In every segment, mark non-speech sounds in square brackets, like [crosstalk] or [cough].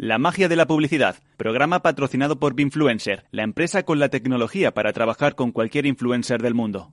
La magia de la publicidad, programa patrocinado por Binfluencer, la empresa con la tecnología para trabajar con cualquier influencer del mundo.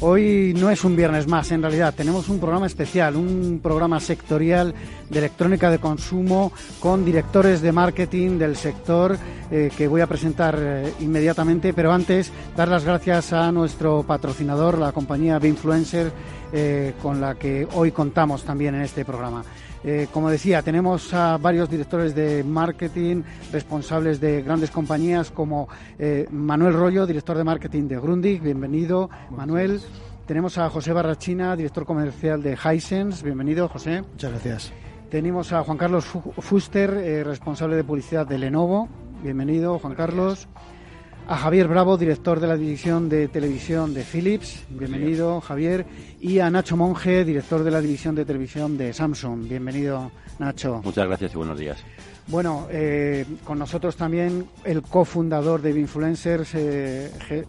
Hoy no es un viernes más, en realidad. Tenemos un programa especial, un programa sectorial de electrónica de consumo con directores de marketing del sector eh, que voy a presentar eh, inmediatamente. Pero antes, dar las gracias a nuestro patrocinador, la compañía Binfluencer, eh, con la que hoy contamos también en este programa. Eh, como decía, tenemos a varios directores de marketing responsables de grandes compañías como eh, Manuel Rollo, director de marketing de Grundig. Bienvenido, Manuel. Tenemos a José Barrachina, director comercial de Hisense. Bienvenido, José. Muchas gracias. Tenemos a Juan Carlos Fuster, eh, responsable de publicidad de Lenovo. Bienvenido, Juan Carlos. A Javier Bravo, director de la división de televisión de Philips. Bienvenido, Javier. Y a Nacho Monge, director de la división de televisión de Samsung. Bienvenido, Nacho. Muchas gracias y buenos días. Bueno, eh, con nosotros también el cofundador de Binfluencers, eh,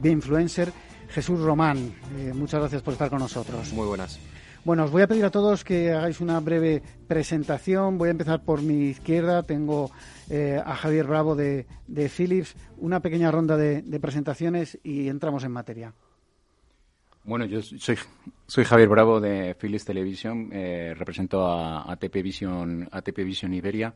Binfluencer, Jesús Román. Eh, muchas gracias por estar con nosotros. Muy buenas. Bueno, os voy a pedir a todos que hagáis una breve presentación. Voy a empezar por mi izquierda. Tengo eh, a Javier Bravo de, Philips. Una pequeña ronda de, presentaciones y entramos en materia. Bueno, yo soy, Javier Bravo de Philips Television. Eh, represento a ATP Vision, ATP Vision Iberia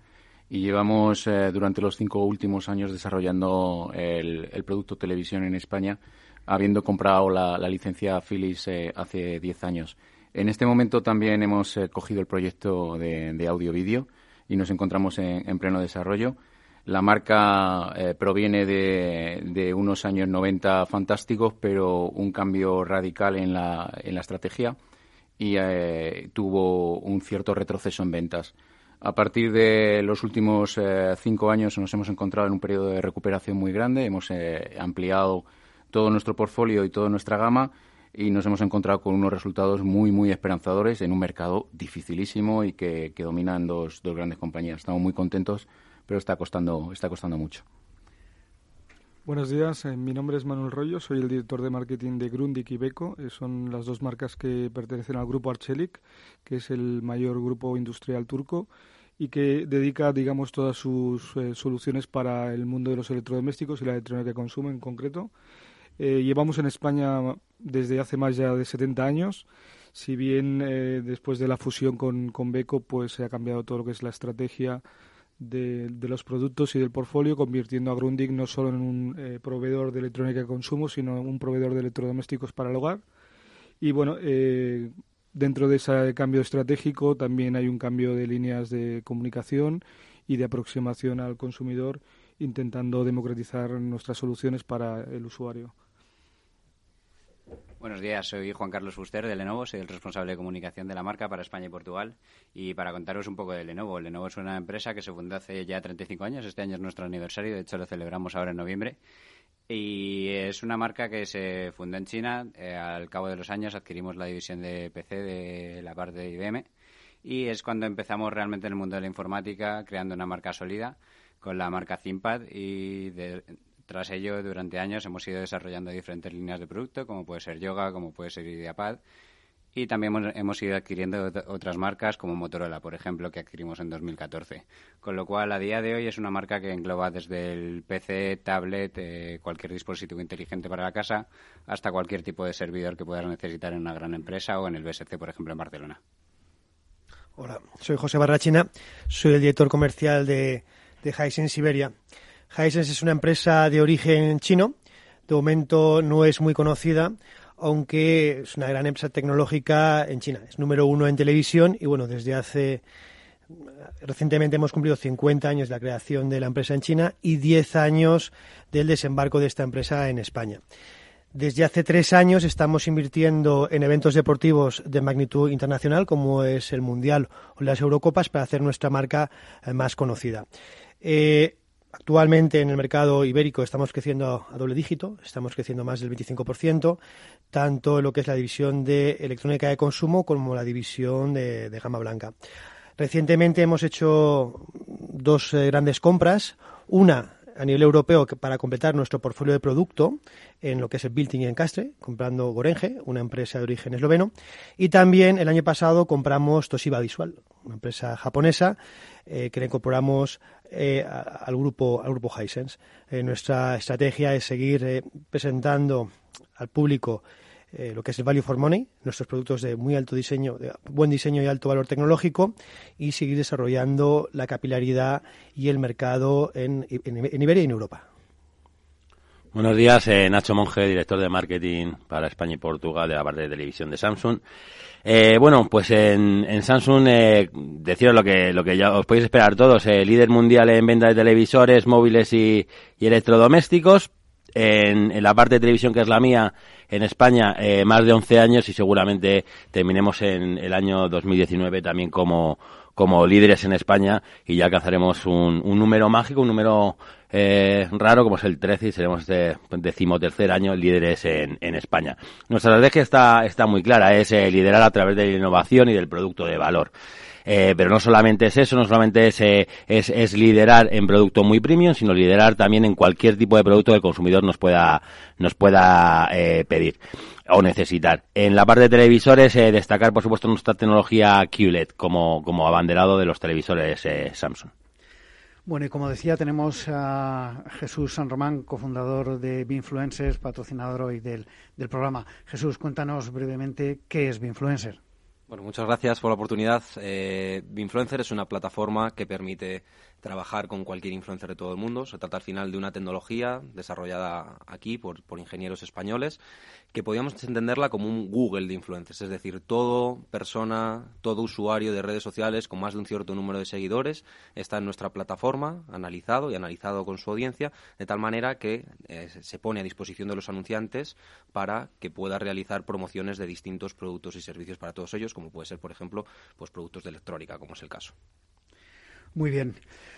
y llevamos eh, durante los cinco últimos años desarrollando el, producto televisión en España, habiendo comprado la, la licencia Philips eh, hace diez años. En este momento también hemos eh, cogido el proyecto de, de audio-vídeo y nos encontramos en, en pleno desarrollo. La marca eh, proviene de, unos años 90 fantásticos, pero un cambio radical en la, en la estrategia y eh, tuvo un cierto retroceso en ventas. A partir de los últimos cinco años nos hemos encontrado en un periodo de recuperación muy grande. Hemos ampliado todo nuestro portfolio y toda nuestra gama y nos hemos encontrado con unos resultados muy, muy esperanzadores en un mercado dificilísimo y que, que dominan dos, dos grandes compañías. Estamos muy contentos, pero está costando, está costando mucho. Buenos días, eh, mi nombre es Manuel Rollo, soy el director de marketing de Grundig y Beko. Eh, son las dos marcas que pertenecen al grupo Arçelik, que es el mayor grupo industrial turco y que dedica, digamos, todas sus eh, soluciones para el mundo de los electrodomésticos y la electrónica de consumo en concreto. Eh, llevamos en España desde hace más ya de 70 años. Si bien eh, después de la fusión con, con Beco, pues se ha cambiado todo lo que es la estrategia de, de, los productos y del portfolio, convirtiendo a Grundig no solo en un eh, proveedor de electrónica de consumo, sino en un proveedor de electrodomésticos para el hogar. Y bueno, dentro de ese cambio estratégico también hay un cambio de líneas de comunicación y de aproximación al consumidor, intentando democratizar nuestras soluciones para el usuario. Buenos días, soy Juan Carlos Fuster de Lenovo, soy el responsable de comunicación de la marca para España y Portugal. Y para contaros un poco de Lenovo, Lenovo es una empresa que se fundó hace ya 35 años, este año es nuestro aniversario, de hecho lo celebramos ahora en noviembre. Y es una marca que se fundó en China, eh, al cabo de los años adquirimos la división de PC de la parte de IBM y es cuando empezamos realmente en el mundo de la informática creando una marca sólida con la marca ThinkPad y de, tras ello, durante años hemos ido desarrollando diferentes líneas de producto, como puede ser Yoga, como puede ser Ideapad, y también hemos, ido adquiriendo otras marcas como Motorola, por ejemplo, que adquirimos en 2014. Con lo cual, a día de hoy es una marca que engloba desde el PC, tablet, eh, cualquier dispositivo inteligente para la casa, hasta cualquier tipo de servidor que puedas necesitar en una gran empresa o en el BSC, por ejemplo, en Barcelona. Hola, soy José Barrachina, soy el director comercial de, de Hisense Siberia. Hisense es una empresa de origen chino. De momento no es muy conocida, aunque es una gran empresa tecnológica en China. Es número uno en televisión y bueno, desde hace recientemente hemos cumplido 50 años de la creación de la empresa en China y 10 años del desembarco de esta empresa en España. Desde hace tres años estamos invirtiendo en eventos deportivos de magnitud internacional, como es el Mundial o las Eurocopas, para hacer nuestra marca eh, más conocida. Eh, actualmente en el mercado ibérico estamos creciendo a doble dígito, estamos creciendo más del 25%, tanto lo que es la división de electrónica de consumo como la división de, gama blanca. Recientemente hemos hecho dos eh, grandes compras, una a nivel europeo para completar nuestro portfolio de producto en lo que es el Building en Castre, comprando Gorenge, una empresa de origen esloveno, y también el año pasado compramos Toshiba Visual, una empresa japonesa eh, que le incorporamos eh, al grupo al grupo Hisense. Eh, nuestra estrategia es seguir presentando al público eh, lo que es el value for money, nuestros productos de muy alto diseño, de buen diseño y alto valor tecnológico, y seguir desarrollando la capilaridad y el mercado en, Iberia y en Europa. Buenos días, eh, Nacho Monge, director de marketing para España y Portugal de la parte de televisión de Samsung. Eh, bueno, pues en, Samsung eh, deciros lo que lo que ya os podéis esperar todos, líder mundial en venta de televisores, móviles y electrodomésticos, en, la parte de televisión que es la mía en España eh, más de 11 años y seguramente terminemos en el año 2019 también como, como líderes en España y ya alcanzaremos un, un número mágico, un número eh, raro como es el 13 y seremos de decimotercer año líderes en, en España. Nuestra estrategia está, está muy clara, es eh, liderar a través de la innovación y del producto de valor. Eh, pero no solamente es eso, no solamente es, eh, es, es, liderar en producto muy premium, sino liderar también en cualquier tipo de producto que el consumidor nos pueda, nos pueda eh, pedir o necesitar. En la parte de televisores, eh, destacar por supuesto nuestra tecnología QLED como, como abanderado de los televisores eh, Samsung. Bueno, y como decía, tenemos a Jesús San Román, cofundador de Binfluencers, patrocinador hoy del, del programa. Jesús, cuéntanos brevemente qué es Binfluencer. Bueno, muchas gracias por la oportunidad. Eh, Binfluencer es una plataforma que permite trabajar con cualquier influencer de todo el mundo. Se trata al final de una tecnología desarrollada aquí por, ingenieros españoles que podríamos entenderla como un Google de influencers, es decir, todo persona, todo usuario de redes sociales con más de un cierto número de seguidores está en nuestra plataforma, analizado y analizado con su audiencia, de tal manera que eh, se pone a disposición de los anunciantes para que pueda realizar promociones de distintos productos y servicios para todos ellos, como puede ser, por ejemplo, pues productos de electrónica, como es el caso. Muy bien.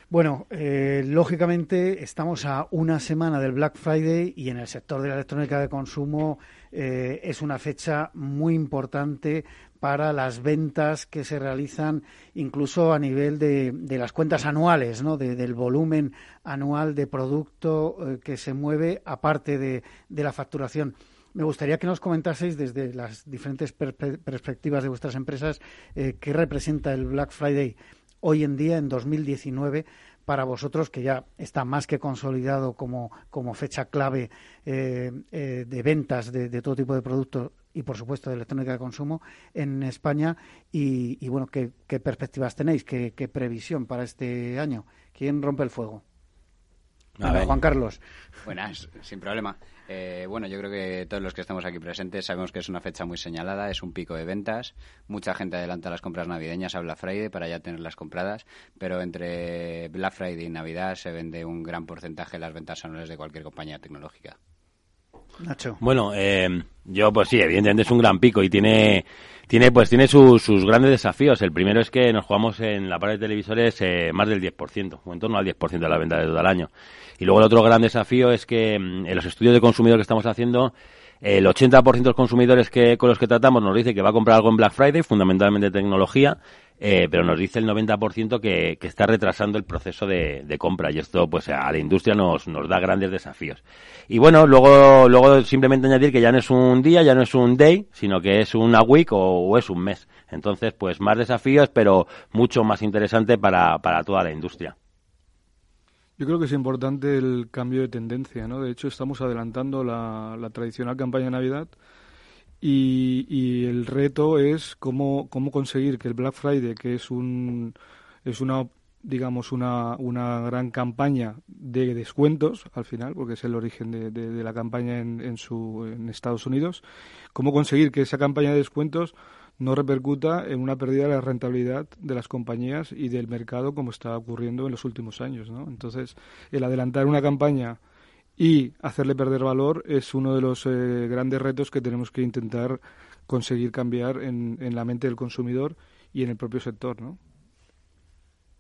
Bueno, eh, lógicamente estamos a una semana del Black Friday y en el sector de la electrónica de consumo eh, es una fecha muy importante para las ventas que se realizan incluso a nivel de, las cuentas anuales, ¿no? del volumen anual de producto eh, que se mueve aparte de, la facturación. Me gustaría que nos comentaseis desde las diferentes perspectivas de vuestras empresas qué representa el Black Friday hoy en día, en 2019, para vosotros, que ya está más que consolidado como, como fecha clave eh, eh, de ventas de, todo tipo de productos y, por supuesto, de electrónica de consumo en España? Y, bueno, ¿qué, perspectivas tenéis? ¿Qué, previsión para este año? ¿Quién rompe el fuego? Juan Carlos. Buenas, sin problema. Eh, bueno, yo creo que todos los que estamos aquí presentes sabemos que es una fecha muy señalada, es un pico de ventas. Mucha gente adelanta las compras navideñas a Black Friday para ya tenerlas compradas, pero entre Black Friday y Navidad se vende un gran porcentaje de las ventas anuales de cualquier compañía tecnológica. Nacho. Bueno, eh, yo pues sí, evidentemente es un gran pico y tiene tiene pues tiene sus, sus grandes desafíos. El primero es que nos jugamos en la parte de televisores eh, más del 10%, o en torno al 10% de la venta de todo el año. Y luego el otro gran desafío es que mm, en los estudios de consumidor que estamos haciendo, el 80% de los consumidores que, con los que tratamos nos dice que va a comprar algo en Black Friday, fundamentalmente tecnología, eh, pero nos dice el 90% que, que está retrasando el proceso de, compra y esto pues a la industria nos, nos da grandes desafíos. Y bueno, luego, luego simplemente añadir que ya no es un día, ya no es un day, sino que es una week o, es un mes. Entonces, pues más desafíos, pero mucho más interesante para, para toda la industria. Yo creo que es importante el cambio de tendencia, ¿no? De hecho, estamos adelantando la, tradicional campaña de Navidad y, el reto es cómo, cómo conseguir que el Black Friday, que es un es una digamos una, una gran campaña de descuentos al final porque es el origen de, de, la campaña en, en, su, en Estados Unidos cómo conseguir que esa campaña de descuentos no repercuta en una pérdida de la rentabilidad de las compañías y del mercado como está ocurriendo en los últimos años. ¿no? Entonces, el adelantar una campaña y hacerle perder valor es uno de los eh, grandes retos que tenemos que intentar conseguir cambiar en, en, la mente del consumidor y en el propio sector, ¿no?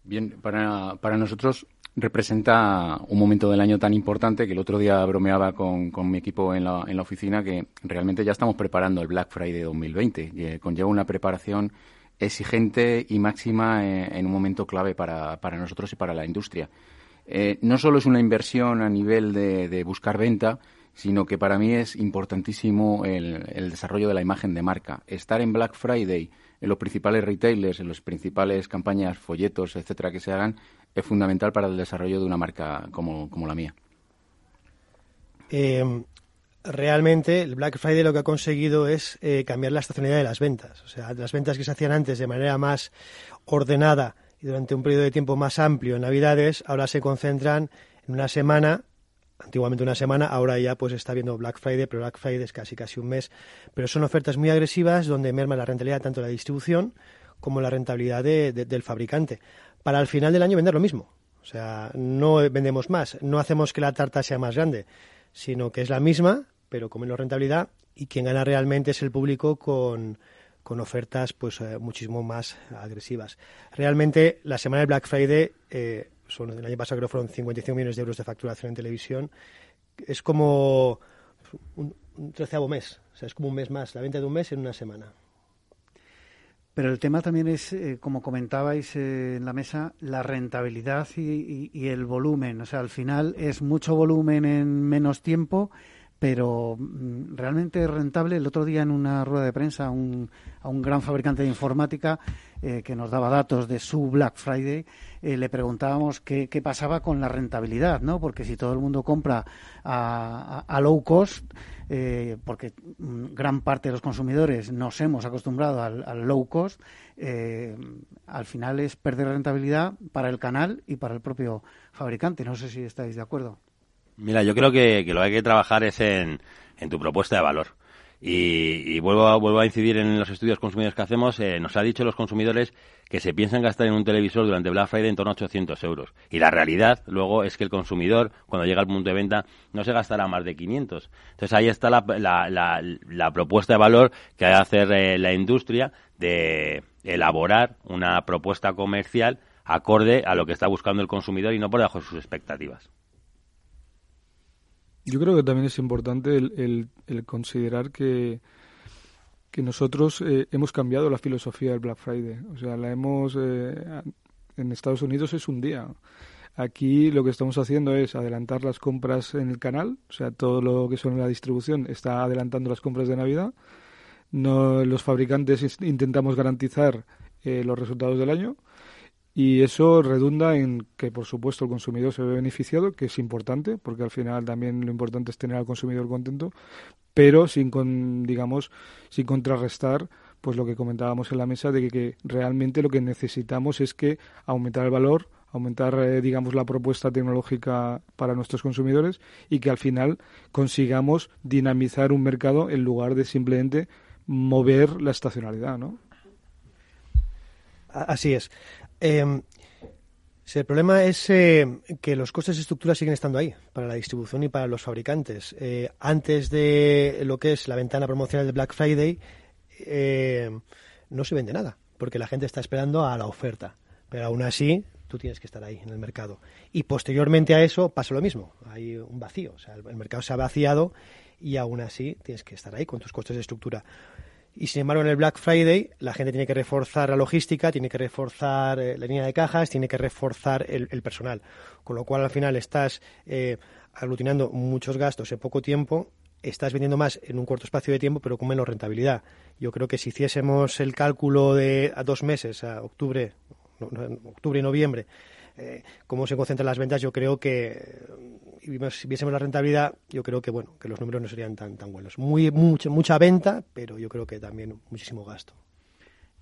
Bien, para, para nosotros representa un momento del año tan importante que el otro día bromeaba con, con mi equipo en la, en la, oficina que realmente ya estamos preparando el Black Friday 2020. Y, conlleva una preparación exigente y máxima eh, en un momento clave para, para, nosotros y para la industria. Eh, no solo es una inversión a nivel de, buscar venta, sino que para mí es importantísimo el, desarrollo de la imagen de marca. Estar en Black Friday en los principales retailers, en las principales campañas, folletos, etcétera, que se hagan, es fundamental para el desarrollo de una marca como, como la mía. Eh, realmente el Black Friday lo que ha conseguido es eh, cambiar la estacionalidad de las ventas. O sea, las ventas que se hacían antes de manera más ordenada y durante un periodo de tiempo más amplio en Navidades, ahora se concentran en una semana antiguamente una semana, ahora ya pues está viendo Black Friday, pero Black Friday es casi casi un mes. Pero son ofertas muy agresivas donde merma la rentabilidad tanto de la distribución como la rentabilidad de, de, del fabricante. Para al final del año vender lo mismo. O sea, no vendemos más, no hacemos que la tarta sea más grande, sino que es la misma, pero con menos rentabilidad y quien gana realmente es el público con, con ofertas pues eh, muchísimo más agresivas. Realmente la semana de Black Friday eh, son, el año pasado creo fueron 55 millones de euros de facturación en televisión. Es como un, treceavo mes, o sea, es como un mes más, la venta de un mes en una semana. Pero el tema también es, eh, como comentabais eh, en la mesa, la rentabilidad y, el volumen. O sea, al final es mucho volumen en menos tiempo, pero mm, realmente rentable. El otro día en una rueda de prensa a un, a un gran fabricante de informática eh, que nos daba datos de su Black Friday, eh, le preguntábamos qué, qué, pasaba con la rentabilidad, ¿no? Porque si todo el mundo compra a low cost, eh, porque mm, gran parte de los consumidores nos hemos acostumbrado al, al low cost, eh, al final es perder rentabilidad para el canal y para el propio fabricante. No sé si estáis de acuerdo. Mira, yo creo que, que lo que hay que trabajar es en, en tu propuesta de valor. Y, y, vuelvo, a, vuelvo a incidir en los estudios consumidores que hacemos. Eh, nos ha dicho los consumidores que se piensan gastar en un televisor durante Black Friday en torno a 800 euros. Y la realidad, luego, es que el consumidor, cuando llega al punto de venta, no se gastará más de 500. Entonces ahí está la, la, la, propuesta de valor que ha de hacer eh, la industria de elaborar una propuesta comercial acorde a lo que está buscando el consumidor y no por debajo de sus expectativas. Yo creo que también es importante el, el, el considerar que, que nosotros eh, hemos cambiado la filosofía del Black Friday. O sea, la hemos. Eh, en Estados Unidos es un día. Aquí lo que estamos haciendo es adelantar las compras en el canal, o sea, todo lo que son la distribución está adelantando las compras de Navidad. No, los fabricantes intentamos garantizar eh, los resultados del año y eso redunda en que, por supuesto, el consumidor se ve beneficiado, que es importante, porque al final también lo importante es tener al consumidor contento, pero sin, con, digamos, sin contrarrestar pues lo que comentábamos en la mesa de que, realmente lo que necesitamos es que aumentar el valor, aumentar, eh, digamos, la propuesta tecnológica para nuestros consumidores y que al final consigamos dinamizar un mercado en lugar de simplemente mover la estacionalidad, ¿no? Así es. Eh, el problema es eh, que los costes de estructura siguen estando ahí para la distribución y para los fabricantes. Eh, antes de lo que es la ventana promocional de Black Friday, eh, no se vende nada, porque la gente está esperando a la oferta. Pero aún así, tú tienes que estar ahí en el mercado. Y posteriormente a eso pasa lo mismo. Hay un vacío. O sea, el mercado se ha vaciado y aún así tienes que estar ahí con tus costes de estructura. Y sin embargo, en el Black Friday la gente tiene que reforzar la logística, tiene que reforzar eh, la línea de cajas, tiene que reforzar el, personal. Con lo cual, al final, estás eh, aglutinando muchos gastos en poco tiempo, estás vendiendo más en un corto espacio de tiempo, pero con menos rentabilidad. Yo creo que si hiciésemos el cálculo de a dos meses, a octubre, octubre y noviembre, eh, cómo se concentran las ventas, yo creo que si viésemos la rentabilidad, yo creo que bueno, que los números no serían tan tan buenos. Muy mucha mucha venta, pero yo creo que también muchísimo gasto.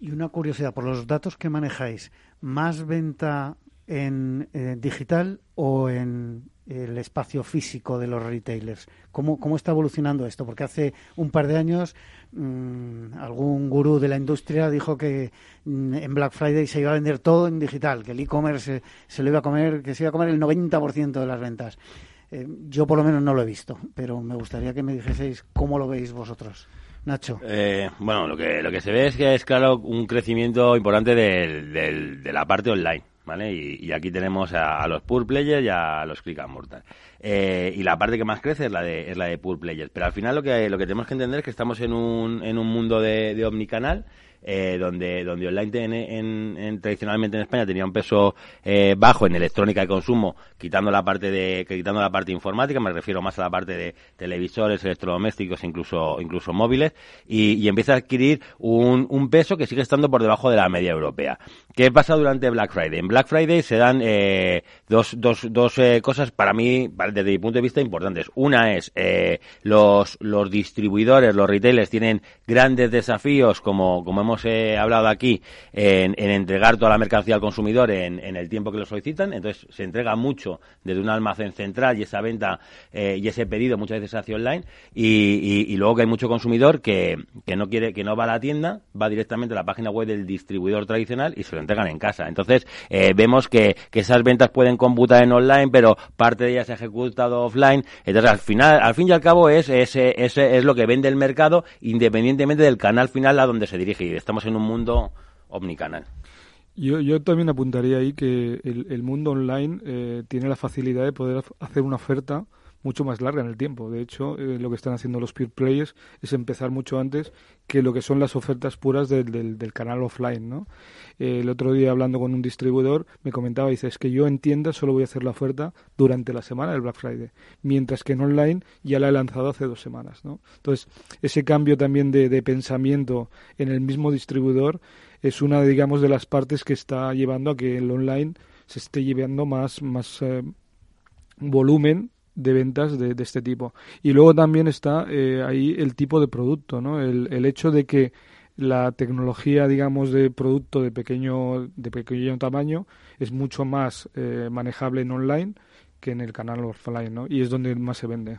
Y una curiosidad, por los datos que manejáis, ¿más venta en eh, digital o en el espacio físico de los retailers? ¿Cómo, ¿Cómo está evolucionando esto? Porque hace un par de años mmm, algún gurú de la industria dijo que mmm, en Black Friday se iba a vender todo en digital, que el e-commerce se, se, lo iba a comer, que se iba a comer el 90% de las ventas. Eh, yo por lo menos no lo he visto, pero me gustaría que me dijeseis cómo lo veis vosotros. Nacho. Eh, bueno, lo que, lo que se ve es que es claro un crecimiento importante de la parte online. ¿Vale? Y, aquí tenemos a, los Pool Players y a los Click and Mortal. Eh, y la parte que más crece es la de, es la de Pool Players. Pero al final lo que, lo que tenemos que entender es que estamos en un, en un mundo de omnicanal eh, donde, donde online en, tradicionalmente en España tenía un peso eh, bajo en electrónica de consumo, quitando la parte de quitando la parte informática, me refiero más a la parte de televisores, electrodomésticos, incluso incluso móviles, y, empieza a adquirir un, peso que sigue estando por debajo de la media europea. ¿Qué pasa durante Black Friday? En Black Friday se dan eh, dos, dos, dos cosas para mí, desde mi punto de vista, importantes. Una es los, los distribuidores, los retailers tienen grandes desafíos como, como hemos eh, hablado aquí en, entregar toda la mercancía al consumidor en, el tiempo que lo solicitan. Entonces se entrega mucho desde un almacén central y esa venta eh, y ese pedido muchas veces se hace online. Y, luego que hay mucho consumidor que, no quiere, que no va a la tienda, va directamente a la página web del distribuidor tradicional y se lo entregan en casa. Entonces eh, vemos que, esas ventas pueden computar en online, pero parte de ellas se ha ejecutado offline. Entonces al final, al fin y al cabo es, es, es, lo que vende el mercado independientemente del canal final a donde se dirige estamos en un mundo omnicanal. Yo, yo también apuntaría ahí que el, mundo online eh, tiene la facilidad de poder hacer una oferta mucho más larga en el tiempo. De hecho, eh, lo que están haciendo los peer players es empezar mucho antes que lo que son las ofertas puras del, del, canal offline, ¿no? Eh, el otro día hablando con un distribuidor me comentaba, dice, es que yo en tienda solo voy a hacer la oferta durante la semana del Black Friday, mientras que en online ya la he lanzado hace dos semanas, ¿no? Entonces, ese cambio también de, de pensamiento en el mismo distribuidor es una, digamos, de las partes que está llevando a que el online se esté llevando más, más eh, volumen de ventas de, este tipo. Y luego también está eh, ahí el tipo de producto, ¿no? El, el, hecho de que la tecnología, digamos, de producto de pequeño, de pequeño tamaño es mucho más eh, manejable en online que en el canal offline, ¿no? Y es donde más se vende.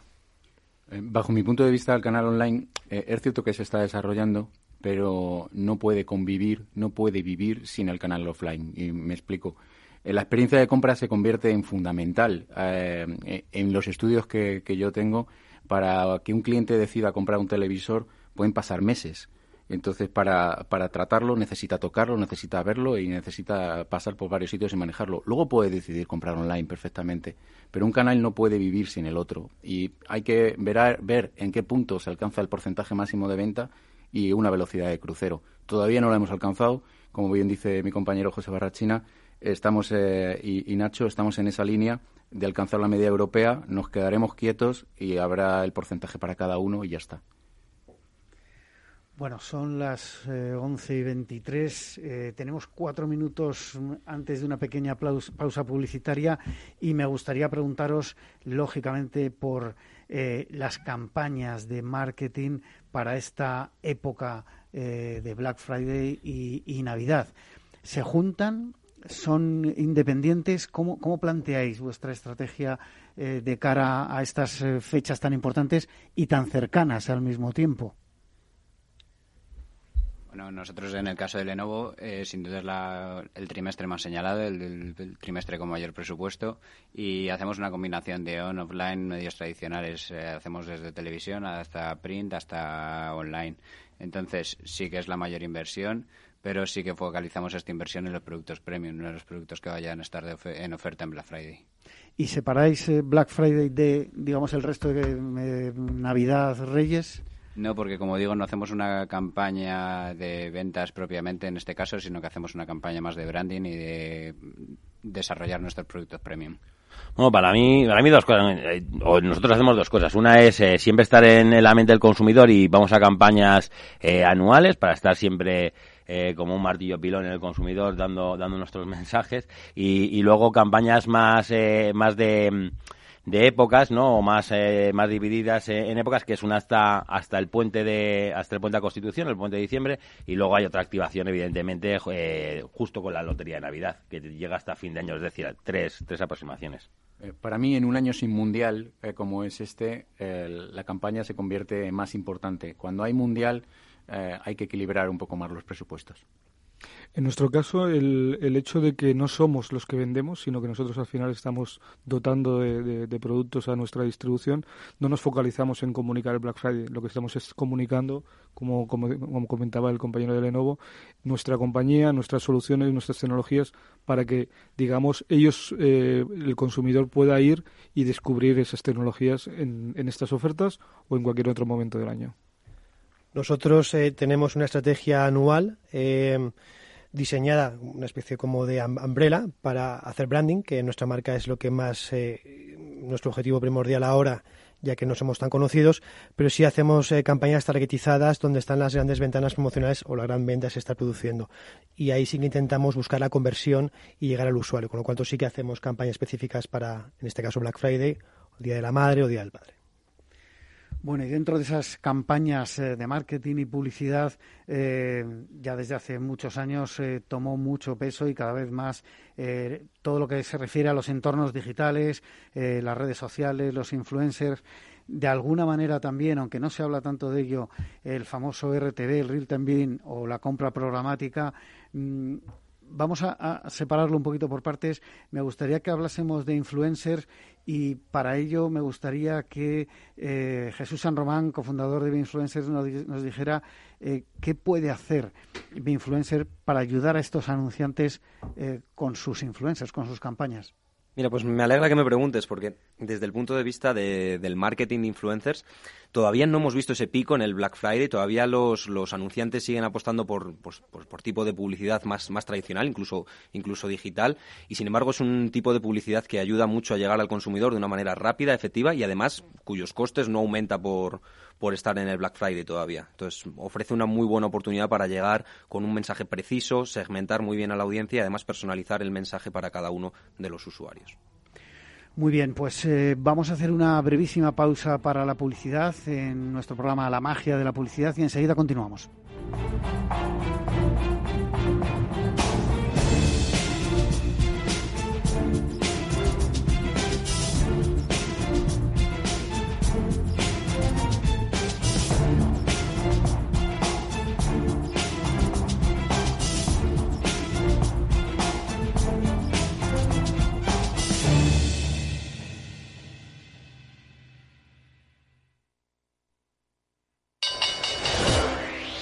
Eh, bajo mi punto de vista, el canal online es cierto que se está desarrollando, pero no puede convivir, no puede vivir sin el canal offline. Y me explico. Eh, la experiencia de compra se convierte en fundamental eh, en los estudios que, yo tengo para que un cliente decida comprar un televisor pueden pasar meses. Entonces, para, para tratarlo necesita tocarlo, necesita verlo y necesita pasar por varios sitios y manejarlo. Luego puede decidir comprar online perfectamente, pero un canal no puede vivir sin el otro. Y hay que ver, ver en qué punto se alcanza el porcentaje máximo de venta y una velocidad de crucero. Todavía no lo hemos alcanzado, como bien dice mi compañero José Barrachina, estamos eh, y, Nacho estamos en esa línea de alcanzar la media europea, nos quedaremos quietos y habrá el porcentaje para cada uno y ya está. Bueno, son las eh, 11 y 23. Eh, tenemos cuatro minutos antes de una pequeña pausa publicitaria y me gustaría preguntaros, lógicamente, por eh, las campañas de marketing para esta época de Black Friday y, y Navidad. ¿Se juntan son independientes. ¿Cómo, planteáis vuestra estrategia eh, de cara a estas eh, fechas tan importantes y tan cercanas al mismo tiempo? Bueno, nosotros en el caso de Lenovo, eh, sin duda es el trimestre más señalado, el, trimestre con mayor presupuesto, y hacemos una combinación de on, offline, medios tradicionales, hacemos desde televisión hasta print, hasta online. Entonces, sí que es la mayor inversión, pero sí que focalizamos esta inversión en los productos premium, en los productos que vayan a estar en oferta en Black Friday. ¿Y separáis eh, Black Friday de, digamos, el resto de Navidad, Reyes? No, porque como digo, no hacemos una campaña de ventas propiamente en este caso, sino que hacemos una campaña más de branding y de desarrollar nuestros productos premium. Bueno, para mí, para mí dos cosas. Eh, o nosotros hacemos dos cosas. Una es eh, siempre estar en la mente del consumidor y vamos a campañas anuales para estar siempre eh, como un martillo pilón en el consumidor dando, dando nuestros [laughs] mensajes y, luego campañas más, eh, más de de épocas, ¿no? O más, eh, más divididas en épocas, que es una hasta, hasta el puente de, hasta el puente de Constitución, el puente de diciembre, y luego hay otra activación, evidentemente, justo con la Lotería de Navidad, que llega hasta fin de año, es decir, tres, tres aproximaciones. para mí, en un año sin mundial, como es este, la campaña se convierte en más importante. Cuando hay mundial, eh, hay que equilibrar un poco más los presupuestos. En nuestro caso, el, el, hecho de que no somos los que vendemos, sino que nosotros al final estamos dotando de, productos a nuestra distribución, no nos focalizamos en comunicar el Black Friday. Lo que estamos es comunicando, como, como, como comentaba el compañero de Lenovo, nuestra compañía, nuestras soluciones, nuestras tecnologías, para que, digamos, ellos, eh, el consumidor pueda ir y descubrir esas tecnologías en, en estas ofertas o en cualquier otro momento del año. Nosotros eh, tenemos una estrategia anual. Eh, diseñada una especie como de umbrella para hacer branding, que nuestra marca es lo que más eh, nuestro objetivo primordial ahora, ya que no somos tan conocidos, pero sí hacemos eh, campañas targetizadas donde están las grandes ventanas promocionales o la gran venta se está produciendo. Y ahí sí que intentamos buscar la conversión y llegar al usuario, con lo cual sí que hacemos campañas específicas para, en este caso, Black Friday, o Día de la Madre o Día del Padre. Bueno, y dentro de esas campañas eh, de marketing y publicidad, eh, ya desde hace muchos años eh, tomó mucho peso y cada vez más todo lo que se refiere a los entornos digitales, las redes sociales, los influencers. De alguna manera también, aunque no se habla tanto de ello, el famoso RTV, el Real Time o la compra programática. Mm, vamos a, separarlo un poquito por partes. Me gustaría que hablásemos de influencers y para ello me gustaría que eh, Jesús San Román, cofundador de Influencers, nos, dijera eh, qué puede hacer Influencer para ayudar a estos anunciantes eh, con sus influencers, con sus campañas. Mira, pues me alegra que me preguntes, porque desde el punto de vista del marketing de influencers, todavía no hemos visto ese pico en el Black Friday, todavía los, anunciantes siguen apostando por, por tipo de publicidad más, más tradicional, incluso, incluso digital, y sin embargo es un tipo de publicidad que ayuda mucho a llegar al consumidor de una manera rápida, efectiva y además cuyos costes no aumenta por, por estar en el Black Friday todavía. Entonces, ofrece una muy buena oportunidad para llegar con un mensaje preciso, segmentar muy bien a la audiencia y además personalizar el mensaje para cada uno de los usuarios. Muy bien, pues eh, vamos a hacer una brevísima pausa para la publicidad en nuestro programa La magia de la publicidad y enseguida continuamos.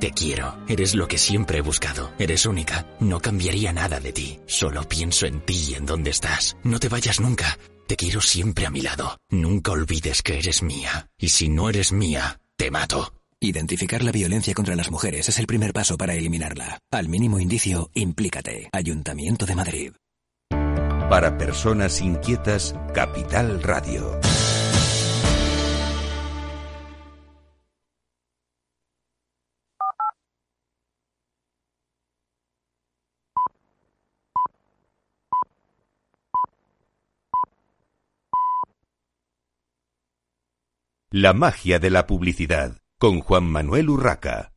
Te quiero. Eres lo que siempre he buscado. Eres única. No cambiaría nada de ti. Solo pienso en ti y en dónde estás. No te vayas nunca. Te quiero siempre a mi lado. Nunca olvides que eres mía. Y si no eres mía, te mato. Identificar la violencia contra las mujeres es el primer paso para eliminarla. Al mínimo indicio, implícate. Ayuntamiento de Madrid. Para personas inquietas, Capital Radio. La magia de la publicidad con Juan Manuel Urraca.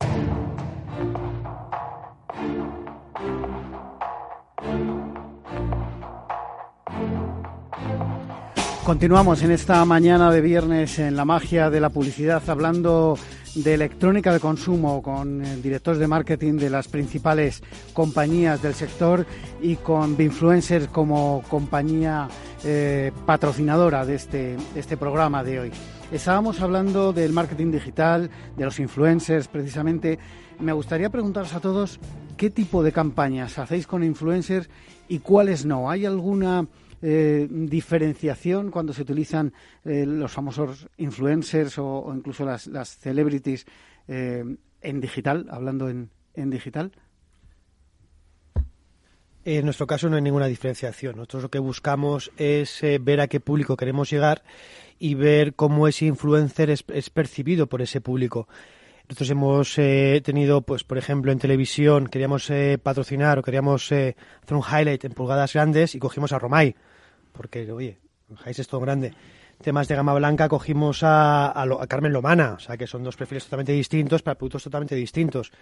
Continuamos en esta mañana de viernes en la magia de la publicidad hablando de electrónica de consumo con el director de marketing de las principales compañías del sector y con Binfluencers como compañía eh, patrocinadora de este, este programa de hoy. Estábamos hablando del marketing digital, de los influencers precisamente. Me gustaría preguntaros a todos qué tipo de campañas hacéis con influencers y cuáles no. ¿Hay alguna eh, diferenciación cuando se utilizan eh, los famosos influencers o, incluso las, celebrities eh, en digital, hablando en, en digital? En nuestro caso no hay ninguna diferenciación. Nosotros lo que buscamos es ver a qué público queremos llegar y ver cómo ese influencer es, percibido por ese público. Nosotros hemos tenido, pues, por ejemplo, en televisión queríamos patrocinar o queríamos hacer un highlight en pulgadas grandes y cogimos a Romay porque, oye, Jais es todo grande. Temas de gama blanca cogimos a, a, Carmen Lomana, o sea que son dos perfiles totalmente distintos para productos totalmente distintos.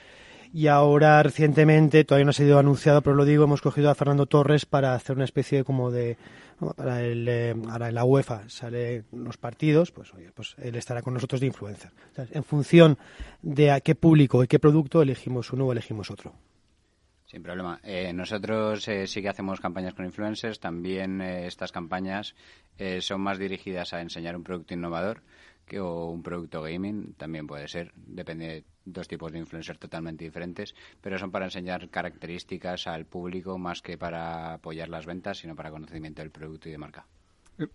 Y ahora recientemente, todavía no ha sido anunciado, pero lo digo, hemos cogido a Fernando Torres para hacer una especie como de para el eh, ahora en la UEFA sale los partidos, pues oye, pues él estará con nosotros de influencer. en función de a qué público y qué producto elegimos uno o elegimos otro. Sin problema. Eh, nosotros eh, sí que hacemos campañas con influencers. También eh, estas campañas son más dirigidas a enseñar un producto innovador o un producto gaming. También puede ser. Depende de dos tipos de influencers totalmente diferentes. Pero son para enseñar características al público más que para apoyar las ventas, sino para conocimiento del producto y de marca.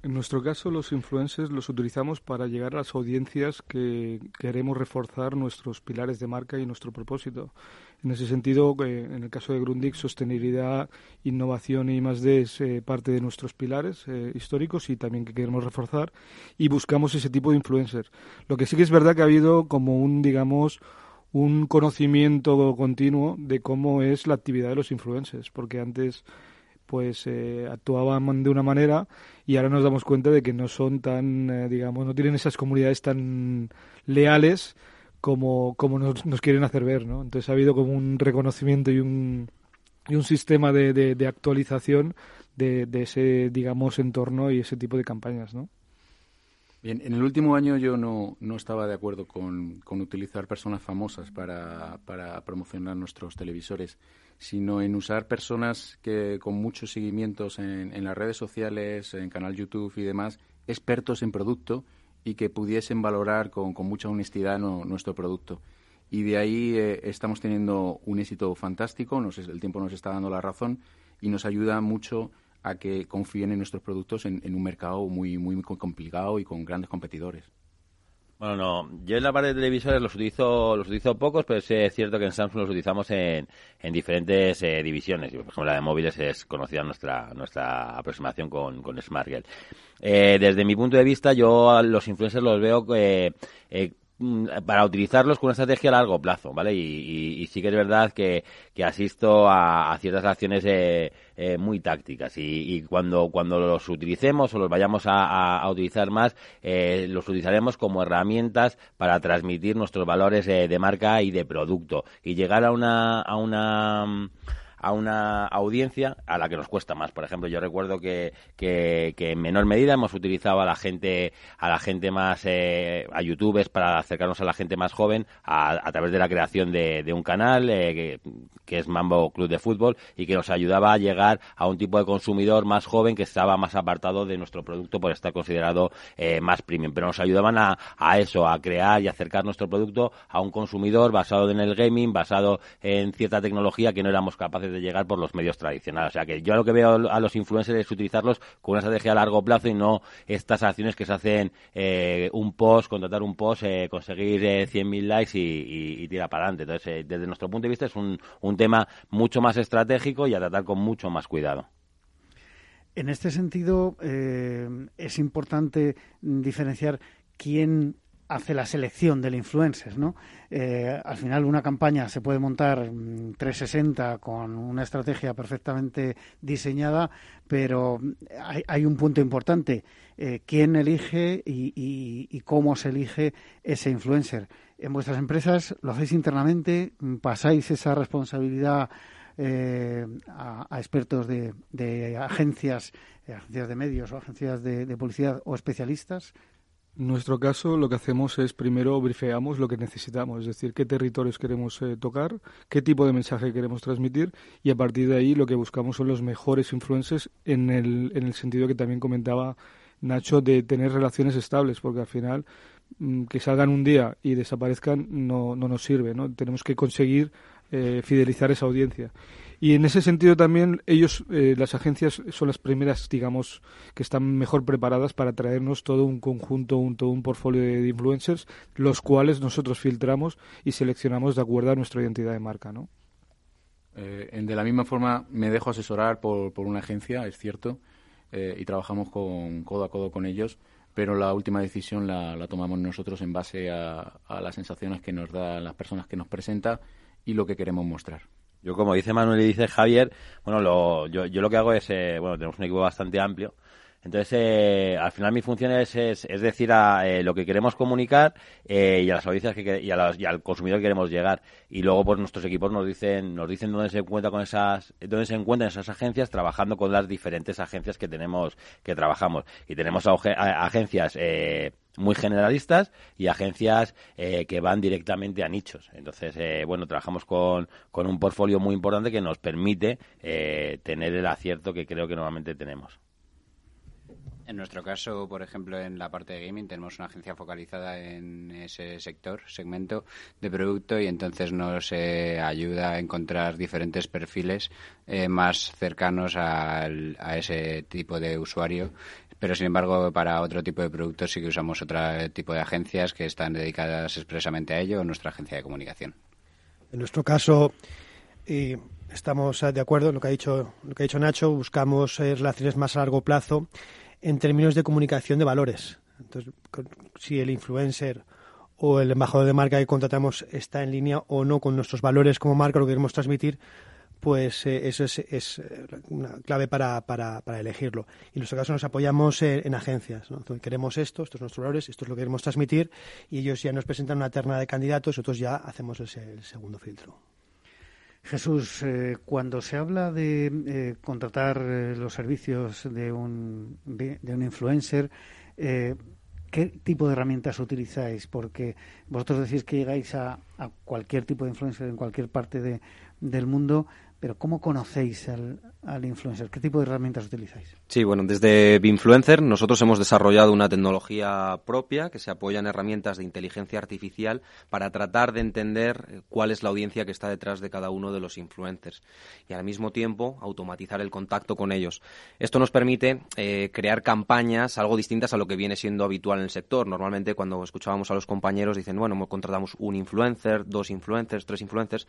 En nuestro caso, los influencers los utilizamos para llegar a las audiencias que queremos reforzar nuestros pilares de marca y nuestro propósito. En ese sentido, en el caso de Grundig, sostenibilidad, innovación y más de es eh, parte de nuestros pilares eh, históricos y también que queremos reforzar y buscamos ese tipo de influencers. Lo que sí que es verdad que ha habido como un, digamos, un conocimiento continuo de cómo es la actividad de los influencers, porque antes pues eh, actuaban de una manera y ahora nos damos cuenta de que no son tan, digamos, no tienen esas comunidades tan leales como, como nos, quieren hacer ver, ¿no? Entonces ha habido como un reconocimiento y un, y un sistema de, de, actualización de, de, ese, digamos, entorno y ese tipo de campañas, ¿no? Bien, en el último año yo no, no estaba de acuerdo con, con utilizar personas famosas para, para, promocionar nuestros televisores, sino en usar personas que con muchos seguimientos en, en las redes sociales, en canal YouTube y demás, expertos en producto y que pudiesen valorar con, con mucha honestidad nuestro producto. Y de ahí eh, estamos teniendo un éxito fantástico, nos, el tiempo nos está dando la razón y nos ayuda mucho a que confíen en nuestros productos en, en un mercado muy, muy complicado y con grandes competidores. Bueno, no. Yo en la parte de televisores los utilizo, los utilizo pocos, pero es cierto que en Samsung los utilizamos en, en diferentes eh, divisiones. Por ejemplo, la de móviles es conocida nuestra, nuestra aproximación con, con SmartGirl. Eh, desde mi punto de vista, yo a los influencers los veo eh, eh para utilizarlos con una estrategia a largo plazo, ¿vale? Y, sí que es verdad que, asisto a, ciertas acciones eh, eh, muy tácticas y, cuando, cuando los utilicemos o los vayamos a, utilizar más, eh, los utilizaremos como herramientas para transmitir nuestros valores de marca y de producto y llegar a una, a una a una audiencia a la que nos cuesta más. Por ejemplo, yo recuerdo que, que, en menor medida hemos utilizado a la gente, a la gente más, eh, a youtubers para acercarnos a la gente más joven a, través de la creación de, un canal eh, que, es Mambo Club de Fútbol y que nos ayudaba a llegar a un tipo de consumidor más joven que estaba más apartado de nuestro producto por estar considerado eh, más premium. Pero nos ayudaban a, a eso, a crear y acercar nuestro producto a un consumidor basado en el gaming, basado en cierta tecnología que no éramos capaces de de llegar por los medios tradicionales. O sea que yo lo que veo a los influencers es utilizarlos con una estrategia a largo plazo y no estas acciones que se hacen eh, un post, contratar un post, eh, conseguir eh, 100.000 likes y, y, tirar para adelante. Entonces, eh, desde nuestro punto de vista es un, un tema mucho más estratégico y a tratar con mucho más cuidado. En este sentido, es importante diferenciar quién hace la selección del influencer, ¿no? Eh, al final una campaña se puede montar 360 con una estrategia perfectamente diseñada, pero hay, un punto importante, eh, quién elige y, cómo se elige ese influencer. En vuestras empresas lo hacéis internamente, pasáis esa responsabilidad eh, a, expertos de, agencias, agencias de medios o agencias de publicidad o especialistas. Nuestro caso, lo que hacemos es primero brifeamos lo que necesitamos, es decir, qué territorios queremos eh, tocar, qué tipo de mensaje queremos transmitir y a partir de ahí lo que buscamos son los mejores influencers en el, en el sentido que también comentaba Nacho de tener relaciones estables, porque al final mm, que salgan un día y desaparezcan no, no nos sirve, ¿no? Tenemos que conseguir eh, fidelizar esa audiencia. Y en ese sentido también ellos, eh, las agencias, son las primeras, digamos, que están mejor preparadas para traernos todo un conjunto, un, todo un portfolio de, influencers, los cuales nosotros filtramos y seleccionamos de acuerdo a nuestra identidad de marca, ¿no? Eh, de la misma forma, me dejo asesorar por, por una agencia, es cierto, eh, y trabajamos con, codo a codo con ellos, pero la última decisión la, la tomamos nosotros en base a, a las sensaciones que nos dan las personas que nos presentan y lo que queremos mostrar. Yo, como dice Manuel y dice Javier, bueno, lo, yo, yo lo que hago es, eh, bueno, tenemos un equipo bastante amplio. Entonces, eh, al final mi función es, es, decir a eh, lo que queremos comunicar y a las audiencias que, y, al consumidor que queremos llegar. Y luego, pues nuestros equipos nos dicen, nos dicen dónde se encuentra con esas, dónde se encuentran esas agencias trabajando con las diferentes agencias que tenemos, que trabajamos. Y tenemos agencias muy generalistas y agencias eh, que van directamente a nichos. Entonces, eh, bueno, trabajamos con, con, un portfolio muy importante que nos permite eh, tener el acierto que creo que normalmente tenemos. En nuestro caso, por ejemplo, en la parte de gaming tenemos una agencia focalizada en ese sector, segmento de producto y entonces nos ayuda a encontrar diferentes perfiles más cercanos a ese tipo de usuario pero sin embargo para otro tipo de productos sí que usamos otro tipo de agencias que están dedicadas expresamente a ello, nuestra agencia de comunicación. En nuestro caso estamos de acuerdo en lo que ha dicho lo que ha dicho Nacho, buscamos eh, relaciones más a largo plazo en términos de comunicación de valores. Entonces, si el influencer o el embajador de marca que contratamos está en línea o no con nuestros valores como marca, lo que queremos transmitir, pues eh, eso es, es, eh, una clave para, para, para, elegirlo. Y en nuestro caso nos apoyamos en, agencias. queremos esto, estos son nuestros valores, esto es lo que queremos transmitir y ellos ya nos presentan una terna de candidatos, nosotros ya hacemos el segundo filtro. Jesús, eh, cuando se habla de contratar los servicios de un, de un influencer, ¿qué tipo de herramientas utilizáis? Porque vosotros decís que llegáis a, a cualquier tipo de influencer en cualquier parte de, del mundo, pero ¿cómo conocéis al, al, influencer? ¿Qué tipo de herramientas utilizáis? Sí, bueno, desde Binfluencer nosotros hemos desarrollado una tecnología propia que se apoya en herramientas de inteligencia artificial para tratar de entender eh, cuál es la audiencia que está detrás de cada uno de los influencers y al mismo tiempo automatizar el contacto con ellos. Esto nos permite eh, crear campañas algo distintas a lo que viene siendo habitual en el sector. Normalmente cuando escuchábamos a los compañeros dicen, bueno, contratamos un influencer, dos influencers, tres influencers.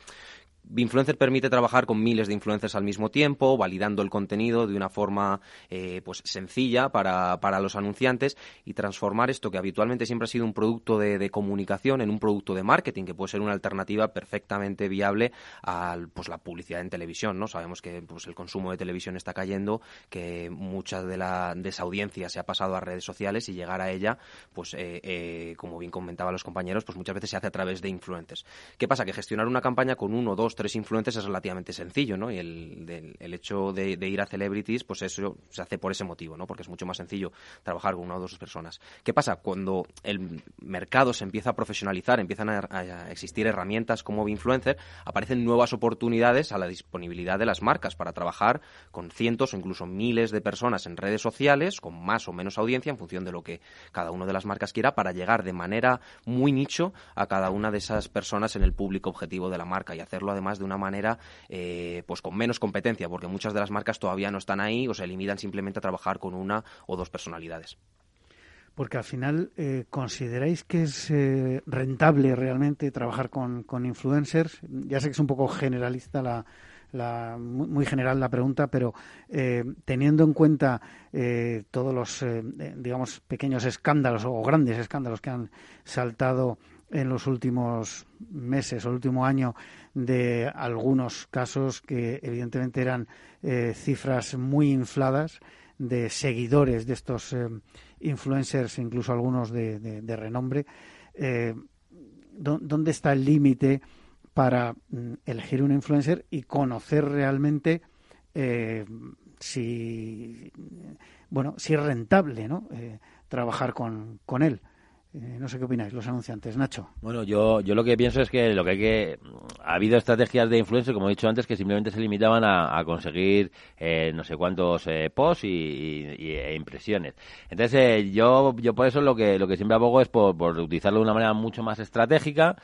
Binfluencer permite trabajar con miles de influencers al mismo tiempo, validando el contenido de una forma eh, pues sencilla para, para, los anunciantes y transformar esto que habitualmente siempre ha sido un producto de, comunicación en un producto de marketing que puede ser una alternativa perfectamente viable a pues, la publicidad en televisión. ¿no? Sabemos que pues, el consumo de televisión está cayendo, que mucha de, la, de esa audiencia se ha pasado a redes sociales y llegar a ella, pues eh, eh, como bien comentaban los compañeros, pues muchas veces se hace a través de influencers. ¿Qué pasa? Que gestionar una campaña con uno, dos, tres influencers es relativamente sencillo, ¿no? Y el, el hecho de, ir a celebrities, pues eso se hace por ese motivo, ¿no? Porque es mucho más sencillo trabajar con una o dos personas. ¿Qué pasa? Cuando el mercado se empieza a profesionalizar, empiezan a, existir herramientas como influencer, aparecen nuevas oportunidades a la disponibilidad de las marcas para trabajar con cientos o incluso miles de personas en redes sociales, con más o menos audiencia en función de lo que cada una de las marcas quiera, para llegar de manera muy nicho a cada una de esas personas en el público objetivo de la marca y hacerlo además de una manera eh, pues con menos competencia, porque muchas de las marcas todavía no están ahí o se limitan simplemente a trabajar con una o dos personalidades. Porque al final, eh, ¿consideráis que es eh, rentable realmente trabajar con, influencers? Ya sé que es un poco generalista la, la, muy general la pregunta, pero eh, teniendo en cuenta eh, todos los, eh, digamos, pequeños escándalos o grandes escándalos que han saltado en los últimos meses o el último año de algunos casos que evidentemente eran cifras muy infladas de seguidores de estos influencers, incluso algunos de, renombre. ¿Dónde está el límite? para mm, elegir un influencer y conocer realmente eh, si bueno si es rentable ¿no? Eh, trabajar con, con él. Eh, no sé qué opináis, los anunciantes. Nacho. Bueno, yo, yo lo que pienso es que lo que hay que. Ha habido estrategias de influencer, como he dicho antes, que simplemente se limitaban a, conseguir eh, no sé cuántos eh, posts y, e impresiones. Entonces, yo, yo por eso lo que, lo que siempre abogo es por, utilizarlo de una manera mucho más estratégica,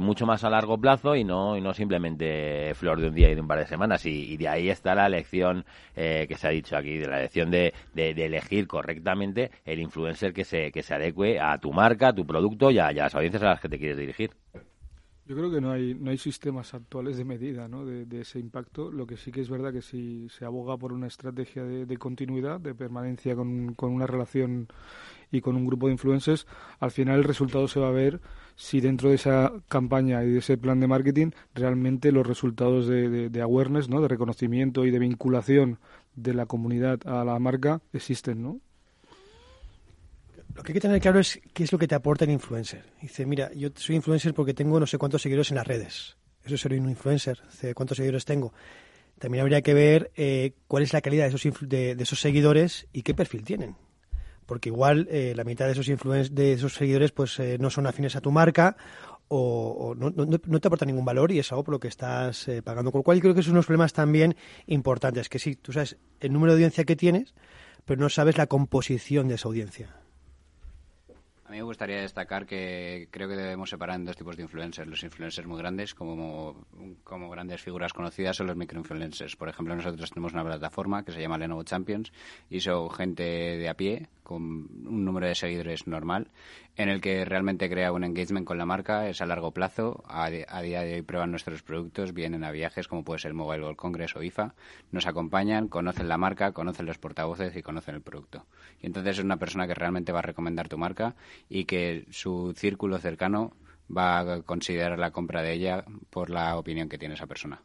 mucho más a largo plazo y no, y no simplemente flor de un día y de un par de semanas. Y, de ahí está la elección que se ha dicho aquí, de la elección de, de, de, elegir correctamente el influencer que se, que se adecue a tu marca tu producto y a, las audiencias a las que te quieres dirigir. Yo creo que no hay, no hay sistemas actuales de medida ¿no? de, ese impacto. Lo que sí que es verdad que si se aboga por una estrategia de, continuidad, de permanencia con, con, una relación y con un grupo de influencers, al final el resultado se va a ver si dentro de esa campaña y de ese plan de marketing realmente los resultados de, de awareness, ¿no? de reconocimiento y de vinculación de la comunidad a la marca existen, ¿no? Lo que hay que tener claro es qué es lo que te aporta el influencer. Dice, mira, yo soy influencer porque tengo no sé cuántos seguidores en las redes. Eso es ser un influencer. ¿cuántos seguidores tengo? También habría que ver eh, cuál es la calidad de esos, de, esos seguidores y qué perfil tienen. Porque igual eh, la mitad de esos, de esos seguidores pues eh, no son afines a tu marca o, no, te aporta ningún valor y es algo por lo que estás pagando. Con lo cual creo que son unos problemas también importantes. Que sí, tú sabes el número de audiencia que tienes, pero no sabes la composición de esa audiencia. A mí me gustaría destacar que creo que debemos separar en dos tipos de influencers. Los influencers muy grandes, como, como grandes figuras conocidas, son los microinfluencers. Por ejemplo, nosotros tenemos una plataforma que se llama Lenovo Champions y son gente de a pie con un número de seguidores normal, en el que realmente crea un engagement con la marca, es a largo plazo. A, día de hoy prueban nuestros productos, vienen a viajes como puede ser Mobile World Congress o IFA, nos acompañan, conocen la marca, conocen los portavoces y conocen el producto. Y entonces es una persona que realmente va a recomendar tu marca y que su círculo cercano va a considerar la compra de ella por la opinión que tiene esa persona.